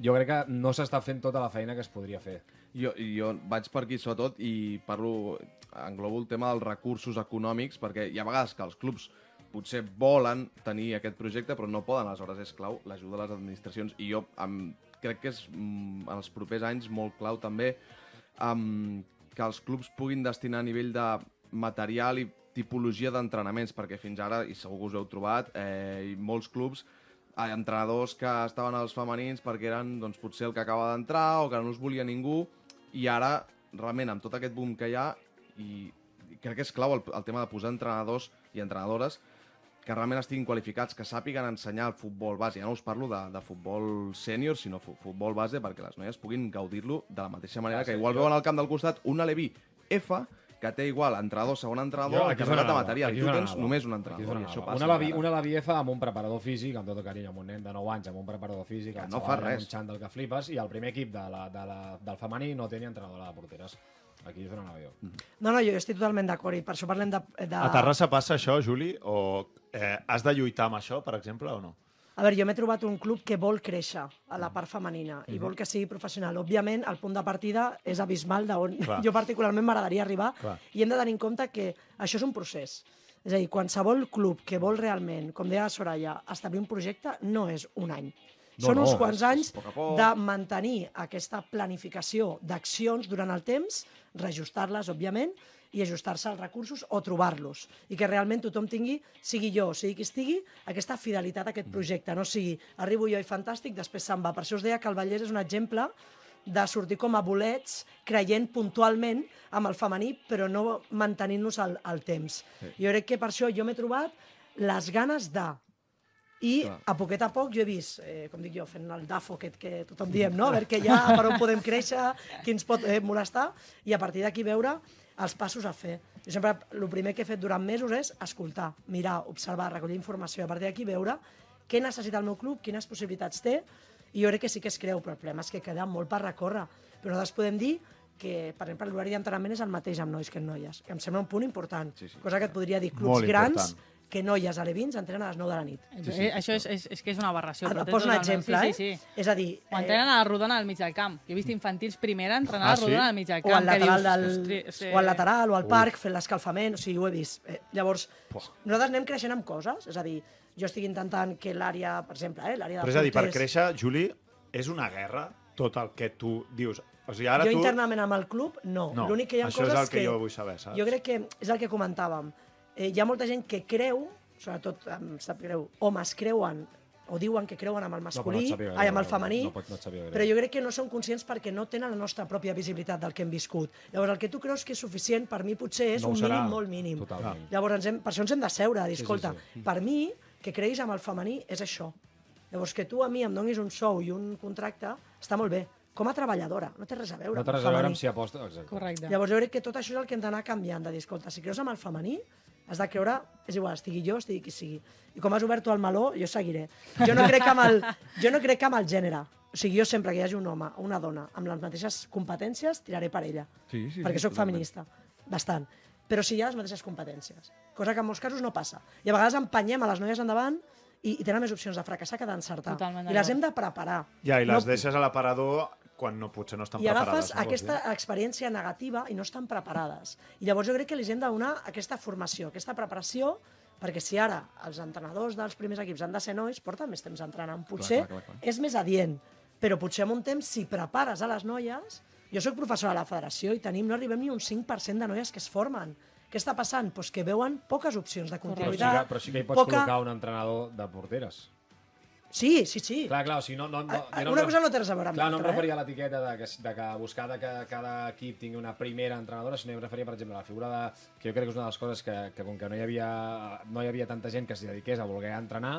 jo crec que no s'està fent tota la feina que es podria fer. Jo, jo vaig per aquí sobretot i parlo, englobo el tema dels recursos econòmics perquè hi ha vegades que els clubs potser volen tenir aquest projecte però no poden, aleshores és clau l'ajuda de les administracions i jo em, crec que és mm, en els propers anys molt clau també um, que els clubs puguin destinar a nivell de material i tipologia d'entrenaments, perquè fins ara, i segur que us heu trobat, eh, molts clubs eh, entrenadors que estaven als femenins perquè eren doncs, potser el que acaba d'entrar o que no els volia ningú i ara realment amb tot aquest boom que hi ha i crec que és clau el, el tema de posar entrenadors i entrenadores que realment estiguin qualificats, que sàpiguen ensenyar el futbol base. Ja no us parlo de, de futbol sènior, sinó fu futbol base perquè les noies puguin gaudir-lo de la mateixa manera Ah, que igual veuen al camp del costat un Alevi F que té igual entrenador, segon entrenador, Jo, aquí carregat de material. aquí tu tens anava. només un Aquí és entrenador. I això passa. una, la, vi- encara. una la BF amb un preparador físic, amb tot el carinyo, amb un nen de 9 anys, amb un preparador físic, Que no fa res. un xandall que flipes, i el primer equip de la, de la, del femení no té ni entrenadora de porteres. Aquí és anava jo. No, no, jo estic totalment d'acord i per això parlem de... de... A Terrassa passa això, Juli? O eh, has de lluitar amb això, per exemple, o no? A veure, jo m'he trobat un club que vol créixer a la part femenina i Mhm. vol que sigui professional. Òbviament, el punt de partida és abismal d'on jo particularment m'agradaria arribar Clar. i hem de tenir en compte que això és un procés. És a dir, qualsevol club que vol realment, com deia la Soraya, establir un projecte no és un any. No, Són no, uns quants anys poc poc. de mantenir aquesta planificació d'accions durant el temps, reajustar-les, òbviament, i ajustar-se als recursos o trobar-los. I que realment tothom tingui, sigui jo, sigui qui estigui, aquesta fidelitat a aquest projecte. No sigui, arribo jo i fantàstic, després se'n va. Per això us deia que el Vallès és un exemple de sortir com a bolets, creient puntualment amb el femení, però no mantenint-nos al, al temps. Sí. Jo crec que per això jo m'he trobat les ganes de i Clar. a poquet a poc jo he vist, eh, com dic jo, fent el dafo aquest que tothom diem, no? a veure què hi ha, per on podem créixer, qui ens pot eh, molestar, i a partir d'aquí veure els passos a fer. Jo sempre, el primer que he fet durant mesos és escoltar, mirar, observar, recollir informació, a partir d'aquí veure què necessita el meu club, quines possibilitats té, i jo crec que sí que es creu, però el problema és que queda molt per recórrer. Però nosaltres podem dir que, per exemple, l'horari d'entrenament és el mateix amb nois que amb noies, que em sembla un punt important, Sí, sí. cosa que et podria dir clubs grans important. Que noies alevins entrenen a les 9 de la nit. Sí, sí, això és, és, és que és una aberració. però Et poso un exemple, sí, eh? Sí, sí. És a dir... O entrenen a la rodona al mig del camp. Jo he vist infantils primera entrenar Ah, a la rodona sí? al mig del o camp. al lateral, que del, dius, "Hosti, sí, o al lateral o al parc fent l'escalfament, o sigui, ho he vist. Eh, llavors, nosaltres anem creixent amb coses, és a dir, jo estic intentant que l'àrea, per exemple, eh, l'àrea de Però és a dir, per créixer, Juli, és una guerra tot el que tu dius. O sigui, ara jo tu... internament amb el club, no. No, L'únic que hi ha això és coses el que jo vull saber, saps? Jo crec que és el que comentàvem. Eh, hi ha molta gent que creu, sobretot, em sap greu, homes creuen o diuen que creuen amb el masculí, sàpiga greu, ai, amb el no, femení, no pot- no sàpiga greu. però jo crec que no són conscients perquè no tenen la nostra pròpia visibilitat del que hem viscut. Llavors, el que tu creus que és suficient, per mi potser és No un serà. mínim molt mínim. Totalment. Llavors, ens hem, per això ens hem de seure, a dir, Sí, sí, escolta, sí. per mi, que creguis amb el femení és això. Llavors, que tu a mi em donis un sou i un contracte, està molt bé. Com a treballadora, no té res a veure No té res a veure amb si aposta... Exacte. Correcte. Llavors jo crec que tot això és el que hem d'anar canviant, de dir, escolta, si creus amb el femení, has de creure, és igual, estigui jo, estigui qui sigui. I com has obert tu el meló, jo seguiré. Jo no crec amb el, jo no crec amb el gènere. O sigui, jo sempre que hi hagi un home o una dona amb les mateixes competències, tiraré per ella. Sí, sí, perquè sí, sóc feminista. Bastant. Però si hi ha les mateixes competències. Cosa que en molts casos no passa. I a vegades empenyem a les noies endavant i, i tenen més opcions de fracassar que d'encertar. Totalment I les hem de preparar. Ja, i les no, deixes a l'aparador quan no, potser no estan I agafes preparades. no? Vols aquesta dir? experiència negativa i no estan preparades. I llavors jo crec que els hem de donar aquesta formació, aquesta preparació, perquè si ara els entrenadors dels primers equips han de ser nois, porten més temps entrenant. Potser clar, clar, clar. és més adient, però potser amb un temps, si prepares a les noies... Jo sóc professora a la federació i tenim, no arribem ni un 5% de noies que es formen. Què està passant? Pues que veuen poques opcions de Però sí, que, continuïtat. però sí que hi pots col·locar un entrenador de porteres. Sí, sí, sí. Clar, clar, o sigui, no... no, no Ah, jo una em- cosa no té res a veure amb Clar, no em l'altra, eh? referia a l'etiqueta de, que, de que buscar de que cada equip tingui una primera entrenadora, sinó que em referia, per exemple, a la figura de... que jo crec que és una de les coses que, que com que no hi havia, no hi havia tanta gent que s'hi dediqués a voler entrenar,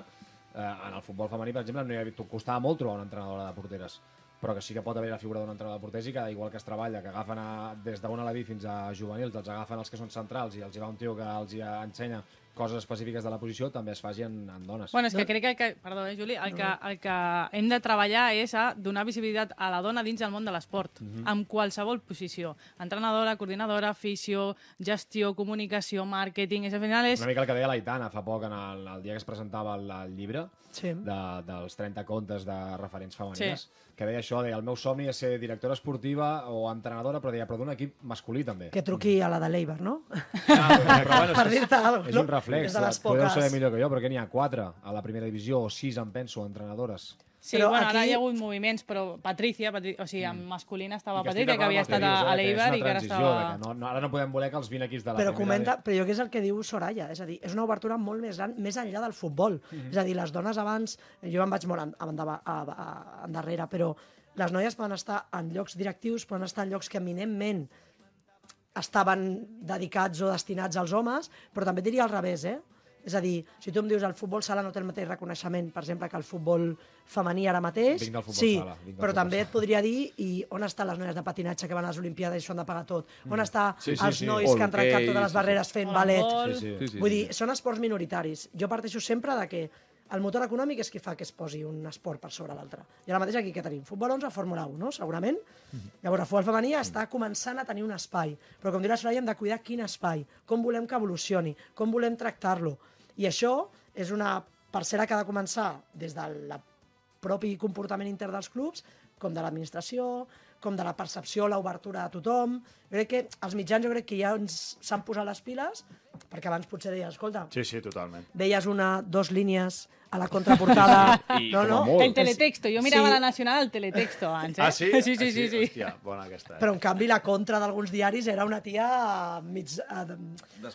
eh, en el futbol femení, per exemple, no hi havia, costava molt trobar una entrenadora de porteres però que sí que pot haver la figura d'un entrenador de porters i que igual que es treballa, que agafen a, des d'una a la B fins a juvenils, els agafen els que són centrals i els hi va un tio que els hi ensenya coses específiques de la posició, també es faci en, en dones. Bueno, és que crec que, el que perdó, eh, Juli, el, que, el que hem de treballar és a donar visibilitat a la dona dins del món de l'esport, Mhm. amb qualsevol posició. Entrenadora, coordinadora, afició, gestió, comunicació, màrqueting... És, al final és... Una mica el que deia l'Aitana fa poc, en el, el dia que es presentava el, el llibre Sí. de, dels 30 contes de referents femenines, sí. que deia això, deia, el meu somni és ser directora esportiva o entrenadora, però deia, però d'un equip masculí també. Que truqui a la de l'Eibar, no? Ah, però, bueno, per és, que dir-te alguna cosa. és un reflex. És de les Podeu poques... saber millor que jo, però que n'hi ha quatre a la primera divisió, o sis, em penso, entrenadores. Sí, Però bueno, ara aquí- hi ha hagut moviments, però Patricia, Patri... o sigui, en masculina estava que Patricia, que havia estat dius, a, eh, l'Eibar una i que ara estava... Que no, no, ara no podem voler que els 20 equips de la però primera... comenta, però jo que és el que diu Soraya, és a dir, és una obertura molt més gran, més enllà del futbol. Mhm. És a dir, les dones abans, jo em vaig molt en, endava, a, a, endarrere, però les noies poden estar en llocs directius, poden estar en llocs que eminentment estaven dedicats o destinats als homes, però també diria al revés, eh? És a dir, si tu em dius el futbol sala no té el mateix reconeixement, per exemple, que el futbol femení ara mateix, Vinc del futbol sí, sala, vinc del però futbol també sala. et podria dir i on estan les noies de patinatge que van a les Olimpiades i s'ho han de pagar tot? On està Mm. Sí, sí, els sí. nois que han trencat Hoquei, totes les barreres fent ballet? Sí, sí. Vull dir, són esports minoritaris. Jo parteixo sempre de que el motor econòmic és qui fa que es posi un esport per sobre l'altre. I ara mateix aquí que tenim? Futbol 11, Fórmula 1, no? segurament. Llavors, el futbol femení està començant a tenir un espai. Però, com diu la Soraya, hem de cuidar quin espai, com volem que evolucioni, com volem tractar-lo. I això és una parcel·la que ha de començar des del propi comportament intern dels clubs, com de l'administració, com de la percepció, l'obertura a tothom. Jo crec que els mitjans jo crec que ja s'han posat les piles, perquè abans potser deies, escolta, Sí, sí, totalment. veies una, dos línies a la contraportada. I no, no? molt. El teletexto, jo mirava Sí. la Nacional al teletexto abans, eh? Ah, sí? Sí, sí, sí. sí. Hòstia, bona aquesta. Eh? Però, en canvi, la contra d'alguns diaris era una tia mig, eh,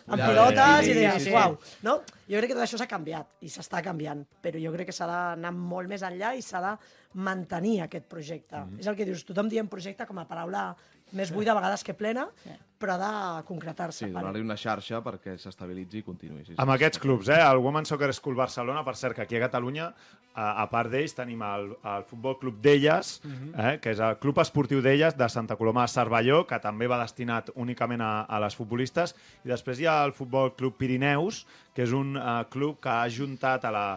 amb pilotes Sí, i sí, deies, sí. uau. No? Jo crec que tot això s'ha canviat i s'està canviant, però jo crec que s'ha d'anar molt més enllà i s'ha de mantenir aquest projecte. Mhm. És el que dius, tothom diem projecte com a paraula més buida a vegades que plena, però ha de concretar-se. Sí, donar-li una xarxa perquè s'estabilitzi i continuï. Sí, sí. Amb aquests clubs, eh? el Women's Soccer School Barcelona, per cert, que aquí a Catalunya, a, a part d'ells, tenim el, el Futbol Club d'Elles, eh? que és el Club Esportiu d'Elles de Santa Coloma de Cervelló, que també va destinat únicament a, a les futbolistes, i després hi ha el Futbol Club Pirineus, que és un eh, club que ha ajuntat a la,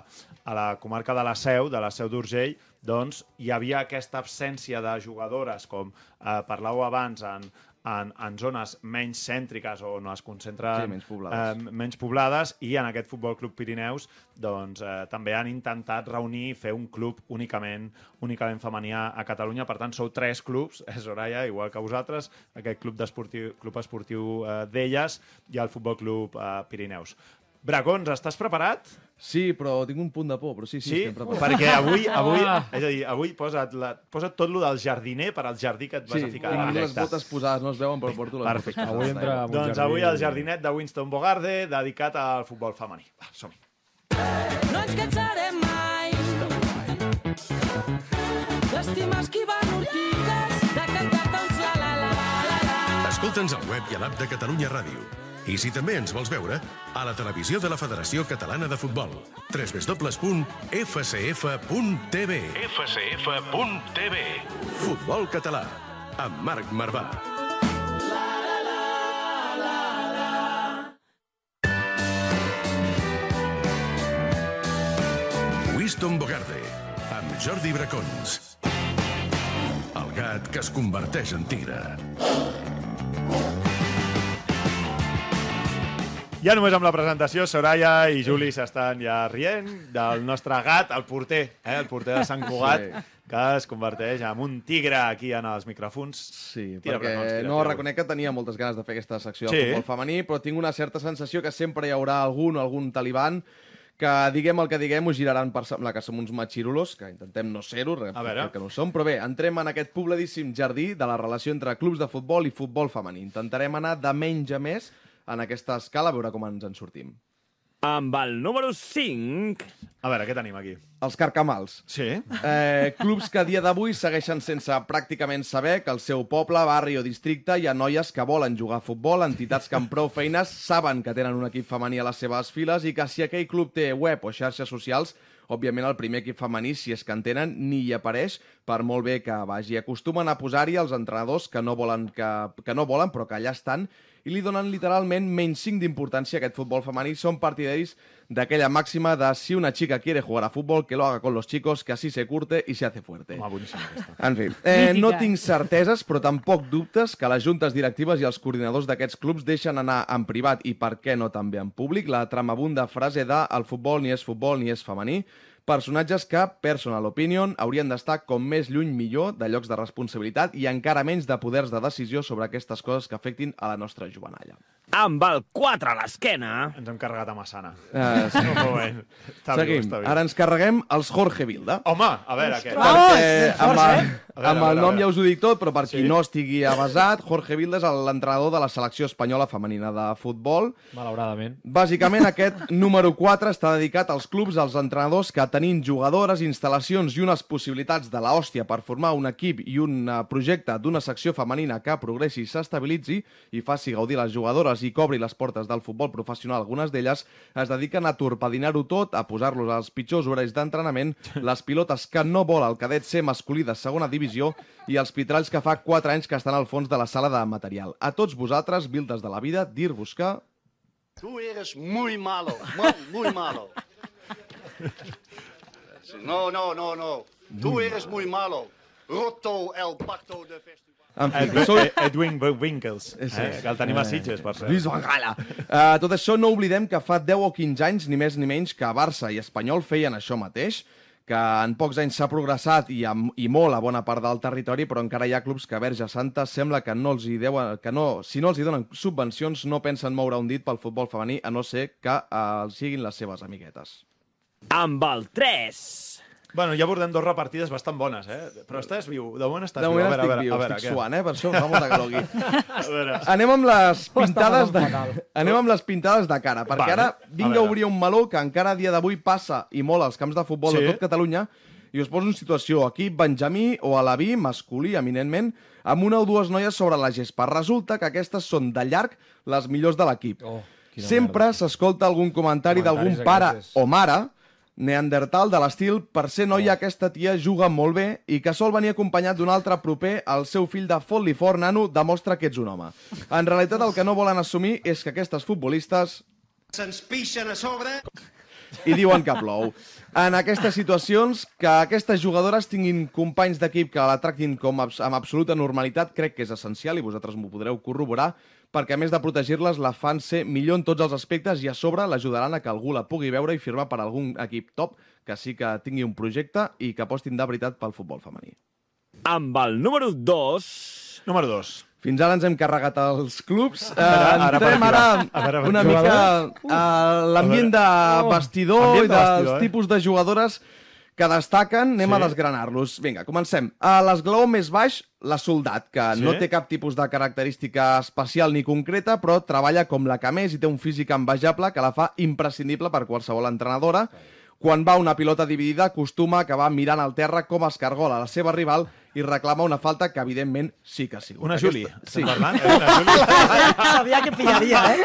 a la comarca de la Seu, de la Seu d'Urgell, doncs hi havia aquesta absència de jugadores, com eh, parlàveu abans, en, en, en zones menys cèntriques on es concentren Sí, menys poblades. eh, menys poblades i en aquest Futbol Club Pirineus doncs, eh, també han intentat reunir i fer un club únicament únicament femení a a Catalunya. Per tant, sou tres clubs, eh, Soraya, igual que vosaltres, aquest club, esportiu, club esportiu eh, d'elles i el Futbol Club eh, Pirineus. Bracons, estàs preparat? Sí, però tinc un punt de por, però sí, sí, Sí, estem preparats. perquè avui, avui, és a dir, avui posa't, la, posa't tot lo del jardiner per al jardí que et vas Sí, a ficar tinc en les botes posades, no es veuen, però porto les Perfecte. botes Avui posades. entra Doncs jardí- avui el jardinet de Winston Bogarde dedicat al futbol femení. Va, som-hi. No ens cansarem mai d'estimar esquivant ortigues, de cantar-te uns la la la la la. Escolta'ns al web i a l'app de Catalunya Ràdio. I si també ens vols veure, a la televisió de la Federació Catalana de Futbol. www.fcf.tv fcf.tv Futbol català, amb Marc Marvà. Winston Bogarde, amb Jordi Bracons. El gat que es converteix en tigre. Ja només amb la presentació, Soraya i Juli s'estan ja rient del nostre gat, el porter, eh? el porter de Sant Cugat, Sí. que es converteix en un tigre aquí en els micròfons. Sí, Tira, perquè Bracons, tira, no, tira. reconec que tenia moltes ganes de fer aquesta secció de Sí. futbol femení, però tinc una certa sensació que sempre hi haurà algun o algun taliban que diguem el que diguem ho giraran per semblar que som uns matxirulos, que intentem no ser-ho, que no som, però bé, entrem en aquest pobladíssim jardí de la relació entre clubs de futbol i futbol femení. Intentarem anar de menys a més en aquesta escala, a veure com ens en sortim. Amb el número 5... A veure, què tenim aquí? Els carcamals. Sí? Eh, clubs que a dia d'avui segueixen sense pràcticament saber que al seu poble, barri o districte hi ha noies que volen jugar a futbol, entitats que amb prou feines saben que tenen un equip femení a les seves files i que si aquell club té web o xarxes socials, òbviament el primer equip femení, si és que en tenen, ni hi apareix, per molt bé que vagi. Acostumen a posar-hi els entrenadors que no, volen que, que no volen, però que allà estan, i li donen literalment menys 5 d'importància a aquest futbol femení. Són partidaris d'aquella màxima de si una chica quiere jugar a fútbol, que lo haga con los chicos, que así se curte y se hace fuerte. Home, boníssima aquesta. En fi, eh, no tinc certeses, però tampoc dubtes que les juntes directives i els coordinadors d'aquests clubs deixen anar en privat i per què no també en públic la tramabunda frase de el futbol ni és futbol ni és femení, personatges que, personal opinion, haurien d'estar com més lluny millor de llocs de responsabilitat i encara menys de poders de decisió sobre aquestes coses que afectin a la nostra jovenalla. Amb el 4 a l'esquena... Ens hem carregat a Massana. Eh, sí. Moment. Està Seguim. viu, està viu. Ara ens carreguem els Jorge Vilda. Home, a veure, què? Ostres! Perquè ben amb, el, eh? A veure, amb a el nom ja us ho dic tot, però per qui Sí? no estigui avasat, Jorge Vilda és l'entrenador de la selecció espanyola femenina de futbol. Malauradament. Bàsicament, aquest número 4 està dedicat als clubs, als entrenadors que tenint jugadores, instal·lacions i unes possibilitats de la hòstia per formar un equip i un eh, projecte d'una secció femenina que progressi i s'estabilitzi i faci gaudir les jugadores i cobri les portes del futbol professional, algunes d'elles es dediquen a torpedinar-ho tot, a posar-los als pitjors horaris d'entrenament, les pilotes que no vol el cadet ser masculí de segona divisió i els pitralls que fa 4 anys que estan al fons de la sala de material. A tots vosaltres, vildes de la vida, dir-vos que... Tú eres muy malo, muy, malo. No, no, no, no. Tú eres muy malo. Roto el pacto de festival. En fi, Ed. Ed, Edwin Winkles, Sí. eh, que el tenim a Sitges, per cert. Lluís Van Gaal. Uh, tot això no oblidem que fa 10 o 15 anys, ni més ni menys, que Barça i Espanyol feien això mateix, que en pocs anys s'ha progressat i, amb, i molt a bona part del territori, però encara hi ha clubs que Verge Santa sembla que no els hi deuen, que no, si no els hi donen subvencions no pensen moure un dit pel futbol femení, a no ser que uh, siguin les seves amiguetes. Amb el 3... Bueno, ja abordem dos repartides bastant bones, eh? Però estàs viu, de moment estàs De viu. moment a veure, estic a veure, viu, a veure, estic què? suant, eh? Per això fa molta calor aquí. A veure, Anem amb les pintades de... Anem amb les pintades de cara, perquè Vale. ara vinc A a obrir un meló que encara a dia d'avui passa i molt als camps de futbol Sí. de tot Catalunya i us poso en situació equip benjamí o alaví, masculí, eminentment, amb una o dues noies sobre la gespa. Resulta que aquestes són de llarg les millors de l'equip. Oh, Sempre s'escolta algun comentari d'algun pare aquests. o mare neandertal de l'estil per ser noia aquesta tia juga molt bé i que sol venir acompanyat d'un altre proper el seu fill de fot-li fort nano demostra que ets un home. En realitat el que no volen assumir és que aquestes futbolistes Se'ns pixen a sobre. i diuen que plou. En aquestes situacions, que aquestes jugadores tinguin companys d'equip que la tractin com abs amb absoluta normalitat, crec que és essencial i vosaltres m'ho podreu corroborar, perquè a més de protegir-les, la fan ser millor en tots els aspectes i a sobre l'ajudaran a que algú la pugui veure i firmar per algun equip top que sí que tingui un projecte i que apostin de veritat pel futbol femení. Amb el número 2... número dos. Fins ara ens hem carregat els clubs. Ara per entrem ara, una mica a l'ambient de Oh, vestidor i de dels eh? tipus de jugadores que destaquen. Anem Sí. a desgranar-los. Vinga, comencem. A l'esglaó més baix, la soldat, que Sí. no té cap tipus de característica especial ni concreta, però treballa com la que més i té un físic envejable que la fa imprescindible per qualsevol entrenadora. Quan va una pilota dividida, acostuma a acabar mirant al terra com escargola la seva rival i reclama una falta que, evidentment, sí que ha sigut. Una Juli, Aquesta- estem parlant? Eh? Una Juli? Sabia que pillaria, eh?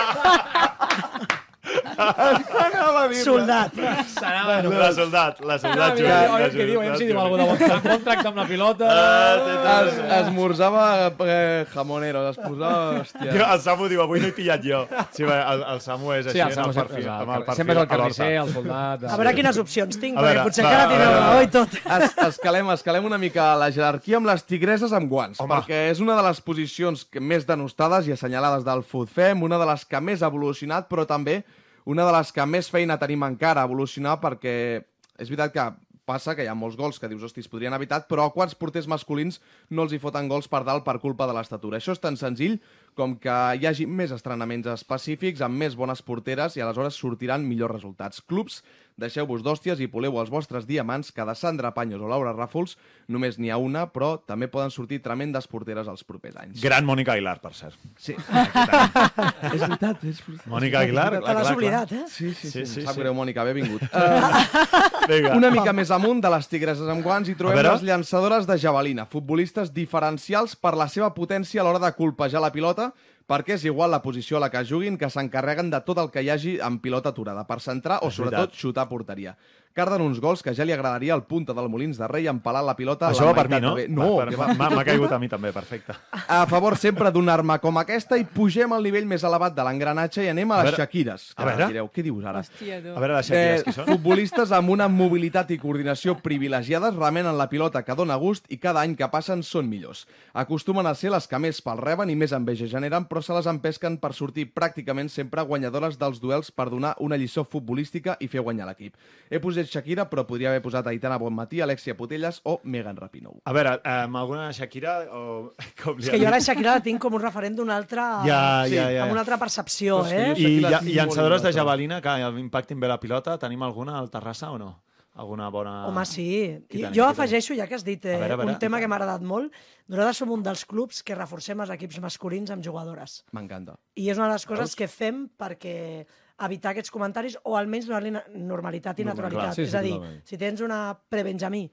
Anava a dir-ne. Soldat. La soldat, la soldat Juli. mira, la què diu, aviam si diu Juli. alguna cosa de bon, bon tracte amb la pilota. Ah, Es, esmorzava eh, jamoneros, es posava... Jo, Hòstia. el Samu diu, avui no he pillat jo. Sí, va, el, el Samu és així, Sí, el en Samu el perfil. el- amb el perfil sempre és el a carnisser, el soldat... A veure quines opcions tinc, A perquè veure, potser va, encara a tireu veure. raó i tot. Es, escalem, escalem una mica la jerarquia amb les tigreses amb guants, Home. perquè és una de les posicions més denostades i assenyalades del futfem, una de les que més ha evolucionat, però també una de les que més feina tenim encara a evolucionar, perquè és veritat que passa que hi ha molts gols que dius, hosti, es podrien evitar, però a quants porters masculins no els hi foten gols per dalt per culpa de l'estatura? Això és tan senzill com que hi hagi més estrenaments específics amb més bones porteres i aleshores sortiran millors resultats. Clubs, deixeu-vos d'hòsties i poleu els vostres diamants, que de Sandra Paños o Laura Ràfols només n'hi ha una, però també poden sortir tremendes porteres els propers anys. Gran Mònica Aguilar, per cert. Sí, és veritat. És... Mònica Aguilar, Te l'has oblidat, eh? Sí, sí, sí. Sí, sí, sí, Sap sí. greu, Mònica, benvingut. Uh, Vinga. una mica més amunt de les tigreses amb guants hi A trobem les llançadores de javelina, futbolistes diferencials per la seva potència a l'hora de colpejar la pilota, perquè és igual la posició a la que juguin, que s'encarreguen de tot el que hi hagi amb pilota aturada, per centrar o, sobretot, xutar a porteria. Carden uns gols que ja li agradaria al punta del Molins de Rei empalar la pilota Això la va per mi, no? bé. No, m'ha caigut a mi també, perfecte. A favor sempre d'una arma com aquesta i pugem al nivell més elevat de l'engranatge i anem a, A les veure, Shakires. a veure. Direu, què dius ara? Hòstia, tu. A veure, les Shakiras, qui són? futbolistes amb una mobilitat i coordinació privilegiades remenen la pilota que dona gust i cada any que passen són millors. Acostumen a ser les que més pel reben i més enveja generen, però se les empesquen per sortir pràcticament sempre guanyadores dels duels per donar una lliçó futbolística i fer guanyar l'equip. He posat Shakira, però podria haver posat Aitana Bonmatí, Alexia Putelles o Megan Rapinoe. A veure, eh, amb alguna Shakira o... Com li És que jo la Shakira la tinc com un referent d'una altra... Ja, Sí, ja, ja. amb una altra percepció, que eh? I lla- tinc llançadores de javelina que impactin bé la pilota, tenim alguna al Terrassa o no? Alguna bona... Home, sí. Qui I tenim, jo afegeixo, ja que has dit eh, A veure, a veure, un tema i que m'ha agradat molt, nosaltres som un dels clubs que reforcem els equips masculins amb jugadores. M'encanta. I és una de les coses que fem perquè evitar aquests comentaris o almenys donar-li na- normalitat i Normal, naturalitat. clar, sí, és sí, a dir, totalment. si tens una prebenjamí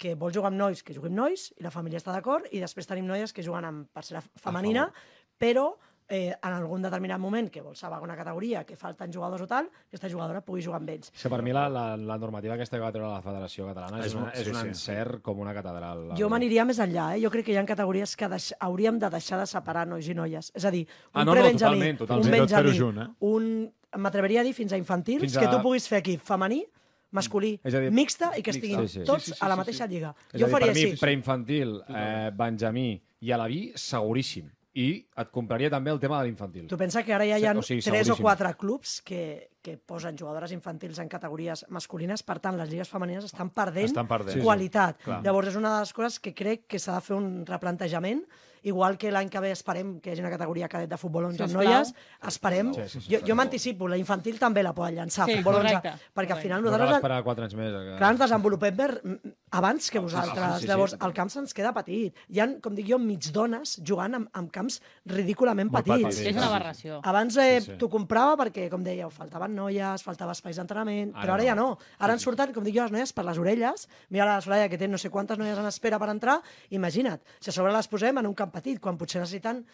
que vol jugar amb nois, que jugui amb nois, i la família està d'acord, i després tenim noies que juguen amb parcel·la femenina, però eh, en algun determinat moment que vol salvar una categoria, que falten jugadors o tal, aquesta jugadora pugui jugar amb ells. És que per mi la, la, la normativa aquesta que va treure la Federació Catalana és, És una, un- és sí, un sí. encert com una catedral. Jo m'aniria més enllà, eh? Jo crec que hi ha categories que deix... hauríem de deixar de separar nois i noies. És a dir, un Ah, no, no, prebenjamí, totalment, totalment. un benjamí, junt, eh? un... M'atreveria a dir fins a infantils, Fins que a- tu puguis fer equip femení, masculí, És a dir, mixta i que mixta. estiguin Sí, sí. tots Sí, sí, sí, a la sí, mateixa sí. lliga. És Jo dir, faria per mi, així. preinfantil, eh, Benjamí i Alaví, seguríssim. I et compraria també el tema de l'infantil. Tu pensa que ara ja hi ha Sí, o sigui, tres o quatre clubs que, que posen jugadores infantils en categories masculines, per tant, les lligues femenines estan perdent, Estan perdent. Sí, sí. qualitat. Clar. Llavors, és una de les coses que crec que s'ha de fer un replantejament, igual que l'any que ve esperem que hi hagi una categoria cadet de futbol 11 amb Sisplau. noies, esperem... Sí, sí, sí, jo jo m'anticipo, la infantil també la poden llançar, Sí, futbol 11, correcte, perquè al final nosaltres... esperar 4 anys més. Que... Clar, ens desenvolupem per, m- abans que vosaltres. sí, sí. Llavors, el camp se'ns queda petit. Hi ha, com dic jo, mig dones jugant en, en camps ridículament Molt petits. És una aberració. Abans eh, Sí, sí. t'ho comprava perquè, com dèieu, faltaven noies, faltava espais d'entrenament, però ara no. ja no. Ara ens surten, com dic jo, les noies per les orelles. Mira la Soraya, que té no sé quantes noies en espera per entrar. Imagina't, si a sobre les posem en un camp petit, quan potser necessiten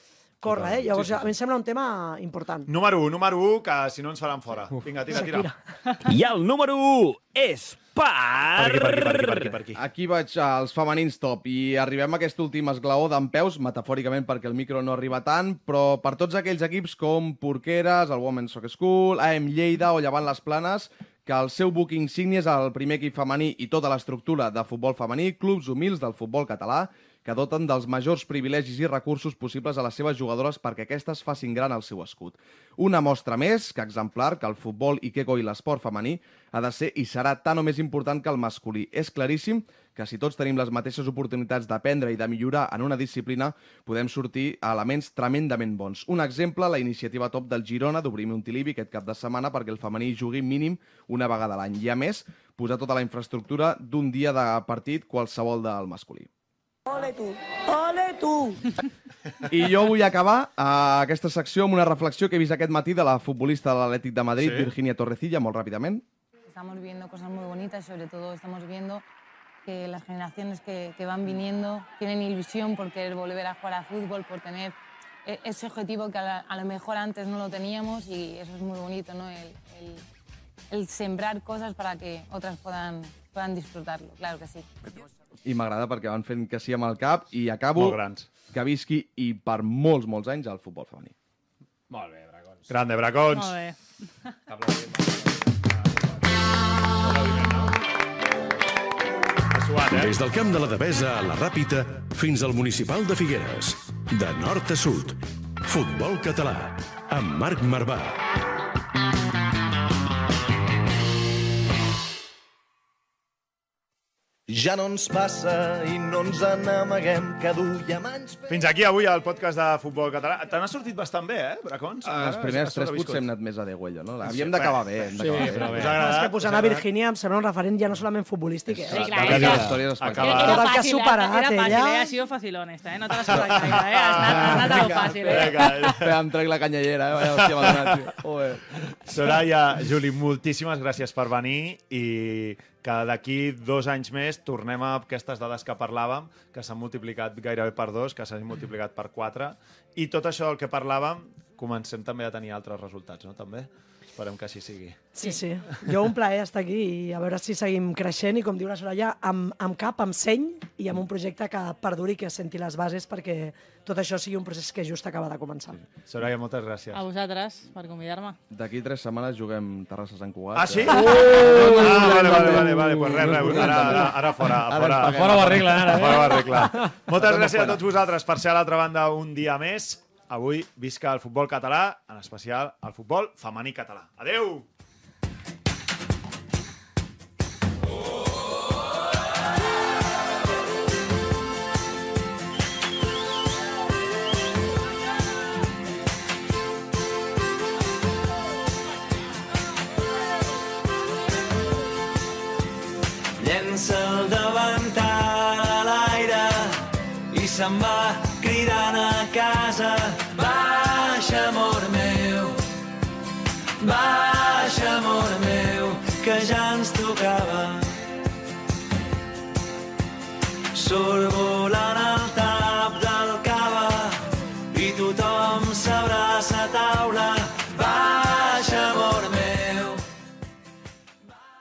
córrer, eh? Llavors, a mi em sembla un tema important. Número 1, número 1, que si no ens faran fora. Vinga, tira, tira. Shakira. I el número 1 és per... Per aquí, per aquí, per aquí, per aquí, per aquí. Aquí vaig als femenins top i arribem a aquest últim esglaó d'en peus, metafòricament perquè el micro no arriba tant, però per tots aquells equips com Porqueres, el Women's Soccer School, AM Lleida o Llevant les Planes, que el seu book insigni és el primer equip femení i tota l'estructura de futbol femení, clubs humils del futbol català, que doten dels majors privilegis i recursos possibles a les seves jugadores perquè aquestes facin gran el seu escut. Una mostra més que exemplar que el futbol i que coi l'esport femení ha de ser i serà tan o més important que el masculí. És claríssim que si tots tenim les mateixes oportunitats d'aprendre i de millorar en una disciplina, podem sortir a elements tremendament bons. Un exemple, la iniciativa top del Girona d'obrir Montilivi aquest cap de setmana perquè el femení jugui mínim una vegada a l'any. I a més, posar tota la infraestructura d'un dia de partit qualsevol del masculí. Ole tu! Ole tu! I jo vull acabar uh, aquesta secció amb una reflexió que he vist aquest matí de la futbolista de l'Atlètic de Madrid, Sí. Virginia Torrecilla, molt ràpidament. Estamos viendo cosas muy bonitas, sobre todo estamos viendo que las generaciones que, que van viniendo tienen ilusión por querer volver a jugar a fútbol, por tener e- ese objetivo que a, la- a lo mejor antes no lo teníamos y eso es muy bonito, ¿no? El, el- el sembrar cosas para que otras puedan, puedan disfrutarlo, claro que sí. I m'agrada perquè van fent que sí amb el cap i acabo Molt grans. que visqui i per molts, molts anys el futbol femení. Molt bé, Bracons. Grande, Bracons. Molt bé. Suat, eh? Des del camp de la Devesa a la Ràpita fins al municipal de Figueres. De nord a sud. Futbol català. Amb Marc Marvà. Ja no ens passa i no ens n'amaguem que duiem anys... Fins aquí avui el podcast de futbol català. Te n'ha sortit bastant bé, eh, Bracons? Ah, els primers tres potser hem anat més a degüello, no? Havíem d'acabar bé. hem Sí, d'acabar però bé. És que posant a Virginia em sembla un referent ja no solament futbolístic, eh? Sí, clar, La era- història és Acaba- Era, el que ha fàcil, superat, era fàcil, ella. eh? Ha sido facilón esta, eh? No te l'has gaire, eh? Has anat, has anat a lo fàcil, eh? Espera, em trec la canyellera, eh? Vaya, hòstia, m'ha donat, tio. Soraya, Juli, moltíssimes gràcies per venir i que d'aquí dos anys més tornem a aquestes dades que parlàvem, que s'han multiplicat gairebé per dos, que s'han multiplicat per quatre, i tot això del que parlàvem comencem també a tenir altres resultats, no? També? Esperem que així sigui. Sí, sí. Jo un plaer estar aquí i a veure si seguim creixent i, com diu la Soraya, amb, amb cap, amb seny i amb un projecte que perduri i que senti les bases perquè tot això sigui un procés que just acaba de començar. Soraya, moltes gràcies. A vosaltres, per convidar-me. D'aquí tres setmanes juguem Terrassa Sant Cugat. Ah, sí? Eh? Ah, vale, vale, vale, vale, pues res, res, ara, ara, ara fora, Ara fora, paguem. Fora ho arreglen, ara, A eh? fora ho arregla. Moltes gràcies a tots vosaltres per ser a l'altra banda un dia més. Avui visca el futbol català, en especial el futbol femení català. Adeu! Llença el davantal a l'aire i se'n va que ja ens tocava. Surt